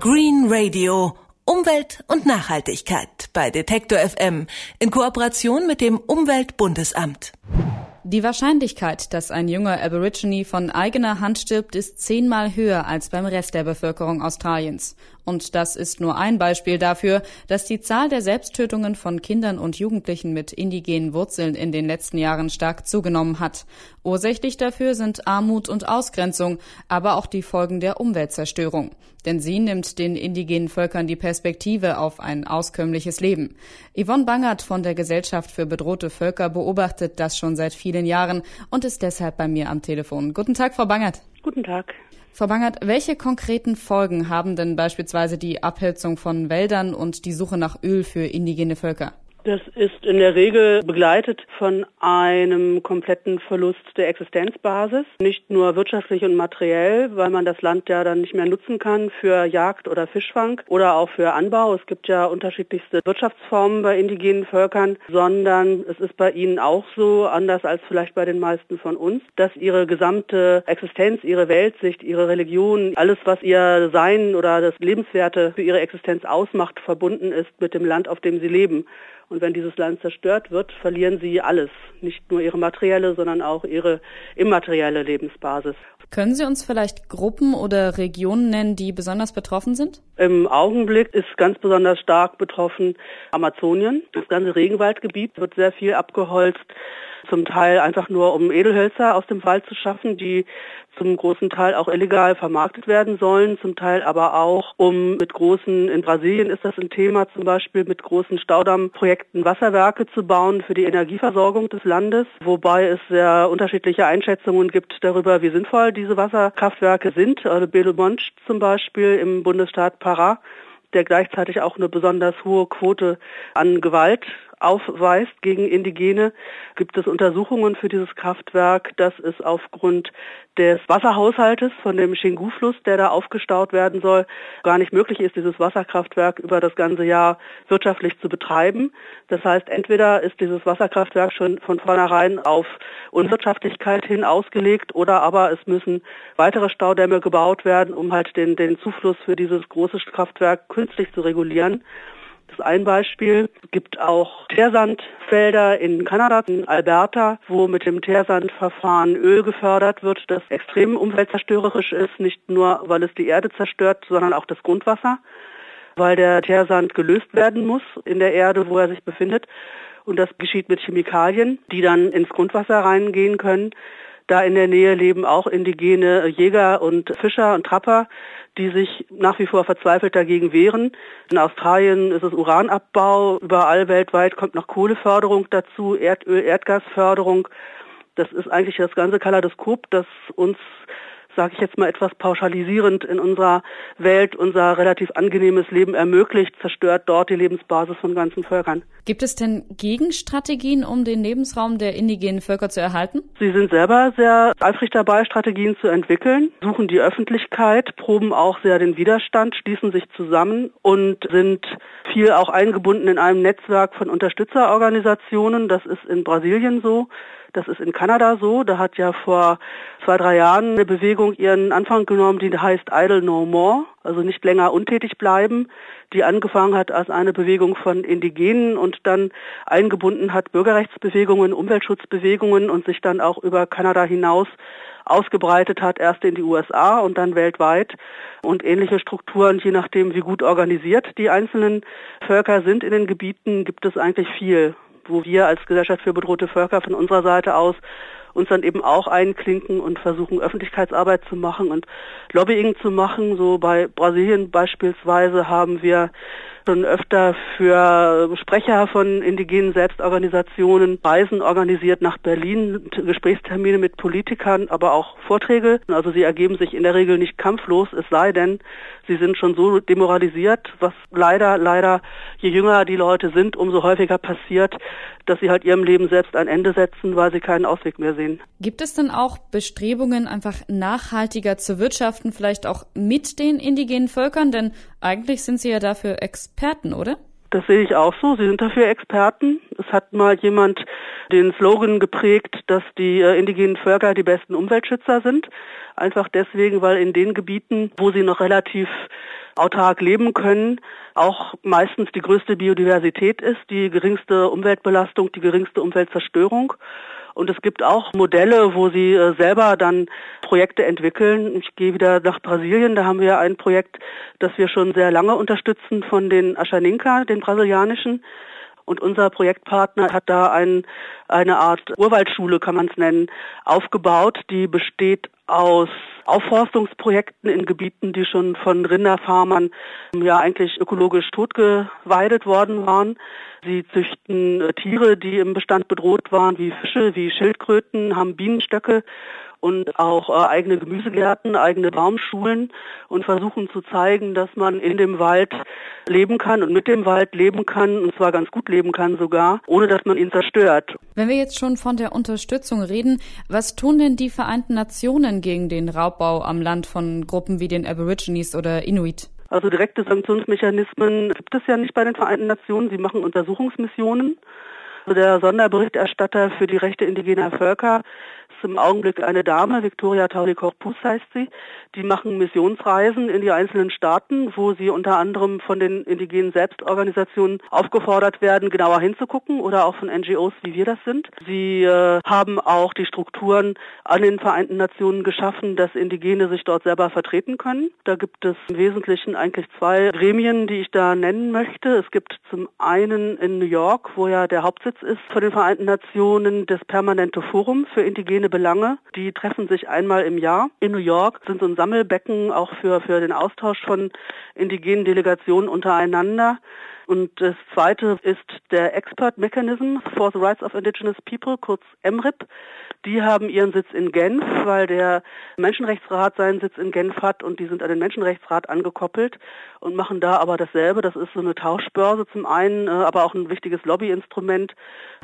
Green Radio. Umwelt und Nachhaltigkeit bei Detektor FM in Kooperation mit dem Umweltbundesamt. Die Wahrscheinlichkeit, dass ein junger Aborigine von eigener Hand stirbt, ist zehnmal höher als beim Rest der Bevölkerung Australiens. Und das ist nur ein Beispiel dafür, dass die Zahl der Selbsttötungen von Kindern und Jugendlichen mit indigenen Wurzeln in den letzten Jahren stark zugenommen hat. Ursächlich dafür sind Armut und Ausgrenzung, aber auch die Folgen der Umweltzerstörung. Denn sie nimmt den indigenen Völkern die Perspektive auf ein auskömmliches Leben. Yvonne Bangert von der Gesellschaft für bedrohte Völker beobachtet das schon seit vielen Jahren und ist deshalb bei mir am Telefon. Guten Tag, Frau Bangert. Guten Tag. Frau Bangert, welche konkreten Folgen haben denn beispielsweise die Abholzung von Wäldern und die Suche nach Öl für indigene Völker? Das ist in der Regel begleitet von einem kompletten Verlust der Existenzbasis, nicht nur wirtschaftlich und materiell, weil man das Land ja dann nicht mehr nutzen kann für Jagd oder Fischfang oder auch für Anbau. Es gibt ja unterschiedlichste Wirtschaftsformen bei indigenen Völkern, sondern es ist bei ihnen auch so, anders als vielleicht bei den meisten von uns, dass ihre gesamte Existenz, ihre Weltsicht, ihre Religion, alles, was ihr Sein oder das Lebenswerte für ihre Existenz ausmacht, verbunden ist mit dem Land, auf dem sie leben. Und wenn dieses Land zerstört wird, verlieren sie alles. Nicht nur ihre materielle, sondern auch ihre immaterielle Lebensbasis. Können Sie uns vielleicht Gruppen oder Regionen nennen, die besonders betroffen sind? Im Augenblick ist ganz besonders stark betroffen Amazonien. Das ganze Regenwaldgebiet wird sehr viel abgeholzt zum Teil einfach nur um Edelhölzer aus dem Wald zu schaffen, die zum großen Teil auch illegal vermarktet werden sollen, zum Teil aber auch um mit großen, in Brasilien ist das ein Thema zum Beispiel, mit großen Staudammprojekten Wasserwerke zu bauen für die Energieversorgung des Landes, wobei es sehr unterschiedliche Einschätzungen gibt darüber, wie sinnvoll diese Wasserkraftwerke sind. Also Belo Monte zum Beispiel im Bundesstaat Pará der gleichzeitig auch eine besonders hohe Quote an Gewalt aufweist gegen Indigene, gibt es Untersuchungen für dieses Kraftwerk, dass es aufgrund des Wasserhaushaltes von dem Xingu-Fluss, der da aufgestaut werden soll, gar nicht möglich ist, dieses Wasserkraftwerk über das ganze Jahr wirtschaftlich zu betreiben. Das heißt, entweder ist dieses Wasserkraftwerk schon von vornherein auf Unwirtschaftlichkeit hin ausgelegt oder aber es müssen weitere Staudämme gebaut werden, um halt den, den Zufluss für dieses große Kraftwerk künstlich zu regulieren. Ist ein Beispiel. Es gibt auch Teersandfelder in Kanada, in Alberta, wo mit dem Teersandverfahren Öl gefördert wird, das extrem umweltzerstörerisch ist, nicht nur weil es die Erde zerstört, sondern auch das Grundwasser, weil der Teersand gelöst werden muss in der Erde, wo er sich befindet. Und das geschieht mit Chemikalien, die dann ins Grundwasser reingehen können. Da in der Nähe leben auch indigene Jäger und Fischer und Trapper, die sich nach wie vor verzweifelt dagegen wehren. In Australien ist es Uranabbau, überall weltweit kommt noch Kohleförderung dazu, Erdöl, Erdgasförderung. Das ist eigentlich das ganze Kaleidoskop, das uns sage ich jetzt mal etwas pauschalisierend, in unserer Welt unser relativ angenehmes Leben ermöglicht, zerstört dort die Lebensbasis von ganzen Völkern. Gibt es denn Gegenstrategien, um den Lebensraum der indigenen Völker zu erhalten? Sie sind selber sehr eifrig dabei, Strategien zu entwickeln, suchen die Öffentlichkeit, proben auch sehr den Widerstand, schließen sich zusammen und sind viel auch eingebunden in einem Netzwerk von Unterstützerorganisationen. Das ist in Brasilien so. Das ist in Kanada so. Da hat ja vor zwei, drei Jahren eine Bewegung ihren Anfang genommen, die heißt Idle No More, also nicht länger untätig bleiben, die angefangen hat als eine Bewegung von Indigenen und dann eingebunden hat Bürgerrechtsbewegungen, Umweltschutzbewegungen und sich dann auch über Kanada hinaus ausgebreitet hat, erst in die USA und dann weltweit. Und ähnliche Strukturen, je nachdem, wie gut organisiert die einzelnen Völker sind in den Gebieten, gibt es eigentlich viel wo wir als Gesellschaft für bedrohte Völker von unserer Seite aus uns dann eben auch einklinken und versuchen, Öffentlichkeitsarbeit zu machen und Lobbying zu machen. So bei Brasilien beispielsweise haben wir schon öfter für Sprecher von indigenen Selbstorganisationen Reisen organisiert nach Berlin, Gesprächstermine mit Politikern, aber auch Vorträge. Also sie ergeben sich in der Regel nicht kampflos, es sei denn, sie sind schon so demoralisiert, was leider, leider, je jünger die Leute sind, umso häufiger passiert, dass sie halt ihrem Leben selbst ein Ende setzen, weil sie keinen Ausweg mehr sehen. Gibt es denn auch Bestrebungen, einfach nachhaltiger zu wirtschaften, vielleicht auch mit den indigenen Völkern? Denn eigentlich sind sie ja dafür Experten, oder? Das sehe ich auch so. Sie sind dafür Experten. Es hat mal jemand den Slogan geprägt, dass die äh, indigenen Völker die besten Umweltschützer sind. Einfach deswegen, weil in den Gebieten, wo sie noch relativ autark leben können, auch meistens die größte Biodiversität ist, die geringste Umweltbelastung, die geringste Umweltzerstörung. Und es gibt auch Modelle, wo sie äh, selber dann Projekte entwickeln. Ich gehe wieder nach Brasilien, da haben wir ein Projekt, das wir schon sehr lange unterstützen von den Ashaninka, den brasilianischen. Und unser Projektpartner hat da ein, eine Art Urwaldschule, kann man es nennen, aufgebaut, die besteht aus Aufforstungsprojekten in Gebieten, die schon von Rinderfarmern ja eigentlich ökologisch totgeweidet worden waren. Sie züchten Tiere, die im Bestand bedroht waren, wie Fische, wie Schildkröten, haben Bienenstöcke und auch äh, eigene Gemüsegärten, eigene Baumschulen und versuchen zu zeigen, dass man in dem Wald leben kann und mit dem Wald leben kann und zwar ganz gut leben kann sogar, ohne dass man ihn zerstört. Wenn wir jetzt schon von der Unterstützung reden, was tun denn die Vereinten Nationen gegen den Raubbau am Land von Gruppen wie den Aborigines oder Inuit? Also direkte Sanktionsmechanismen gibt es ja nicht bei den Vereinten Nationen. Sie machen Untersuchungsmissionen. Der Sonderberichterstatter für die Rechte indigener Völker im Augenblick eine Dame, Victoria Tauli Corpus heißt sie. Die machen Missionsreisen in die einzelnen Staaten, wo sie unter anderem von den indigenen Selbstorganisationen aufgefordert werden, genauer hinzugucken oder auch von NGOs, wie wir das sind. Sie äh, haben auch die Strukturen an den Vereinten Nationen geschaffen, dass Indigene sich dort selber vertreten können. Da gibt es im Wesentlichen eigentlich zwei Gremien, die ich da nennen möchte. Es gibt zum einen in New York, wo ja der Hauptsitz ist von den Vereinten Nationen, das permanente Forum für indigene verschiedene Belange. Die treffen sich einmal im Jahr in New York, sind so ein Sammelbecken auch für, für den Austausch von indigenen Delegationen untereinander. Und das zweite ist der Expert Mechanism for the Rights of Indigenous People, kurz MRIP. Die haben ihren Sitz in Genf, weil der Menschenrechtsrat seinen Sitz in Genf hat und die sind an den Menschenrechtsrat angekoppelt und machen da aber dasselbe. Das ist so eine Tauschbörse zum einen, äh, aber auch ein wichtiges Lobbyinstrument,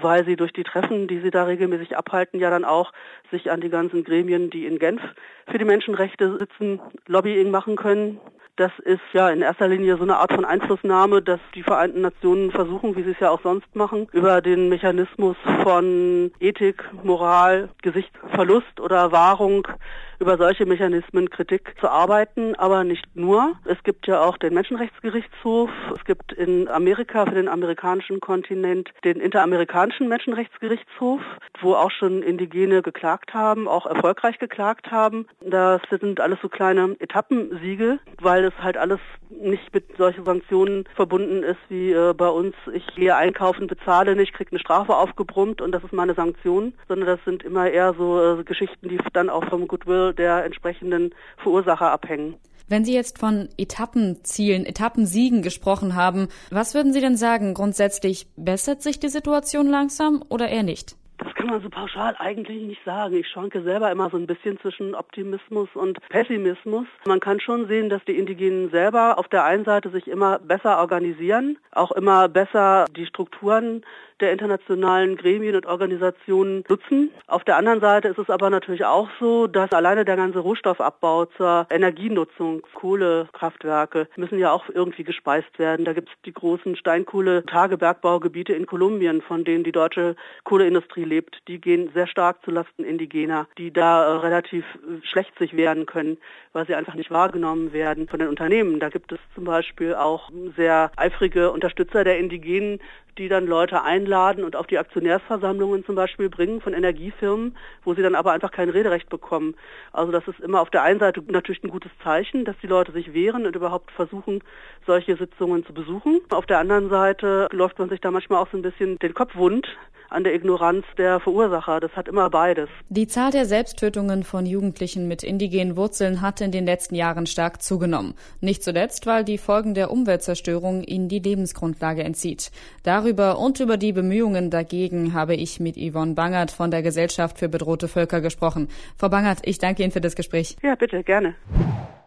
weil sie durch die Treffen, die sie da regelmäßig abhalten, ja dann auch sich an die ganzen Gremien, die in Genf für die Menschenrechte sitzen, Lobbying machen können. Das ist ja in erster Linie so eine Art von Einflussnahme, dass die Vereinten Nationen versuchen, wie sie es ja auch sonst machen, über den Mechanismus von Ethik, Moral, Gesichtsverlust oder Wahrung über solche Mechanismen Kritik zu arbeiten, aber nicht nur. Es gibt ja auch den Menschenrechtsgerichtshof. Es gibt in Amerika für den amerikanischen Kontinent den Interamerikanischen Menschenrechtsgerichtshof, wo auch schon Indigene geklagt haben, auch erfolgreich geklagt haben. Das sind alles so kleine Etappensiege, weil es halt alles nicht mit solchen Sanktionen verbunden ist wie äh, bei uns. Ich gehe einkaufen, bezahle nicht, kriege eine Strafe aufgebrummt und das ist meine Sanktion, sondern das sind immer eher so äh, Geschichten, die dann auch vom Goodwill der entsprechenden Verursacher abhängen. Wenn Sie jetzt von Etappenzielen, Etappensiegen gesprochen haben, was würden Sie denn sagen? Grundsätzlich bessert sich die Situation langsam oder eher nicht? Kann man so pauschal eigentlich nicht sagen. Ich schwanke selber immer so ein bisschen zwischen Optimismus und Pessimismus. Man kann schon sehen, dass die Indigenen selber auf der einen Seite sich immer besser organisieren, auch immer besser die Strukturen der internationalen Gremien und Organisationen nutzen. Auf der anderen Seite ist es aber natürlich auch so, dass alleine der ganze Rohstoffabbau zur Energienutzung, Kohlekraftwerke, müssen ja auch irgendwie gespeist werden. Da gibt es die großen Steinkohle-Tagebergbaugebiete in Kolumbien, von denen die deutsche Kohleindustrie lebt. Die gehen sehr stark zulasten Indigener, die da äh, relativ äh, schlecht sich wehren können, weil sie einfach nicht wahrgenommen werden von den Unternehmen. Da gibt es zum Beispiel auch sehr eifrige Unterstützer der Indigenen, die dann Leute einladen und auf die Aktionärsversammlungen zum Beispiel bringen von Energiefirmen, wo sie dann aber einfach kein Rederecht bekommen. Also das ist immer auf der einen Seite natürlich ein gutes Zeichen, dass die Leute sich wehren und überhaupt versuchen, solche Sitzungen zu besuchen. Auf der anderen Seite läuft man sich da manchmal auch so ein bisschen den Kopf wund, an der Ignoranz der Verursacher. Das hat immer beides. Die Zahl der Selbsttötungen von Jugendlichen mit indigenen Wurzeln hat in den letzten Jahren stark zugenommen. Nicht zuletzt, weil die Folgen der Umweltzerstörung ihnen die Lebensgrundlage entzieht. Darüber und über die Bemühungen dagegen habe ich mit Yvonne Bangert von der Gesellschaft für bedrohte Völker gesprochen. Frau Bangert, ich danke Ihnen für das Gespräch. Ja, bitte, gerne.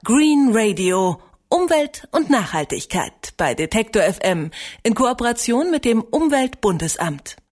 Green Radio. Umwelt und Nachhaltigkeit bei Detektor FM in Kooperation mit dem Umweltbundesamt.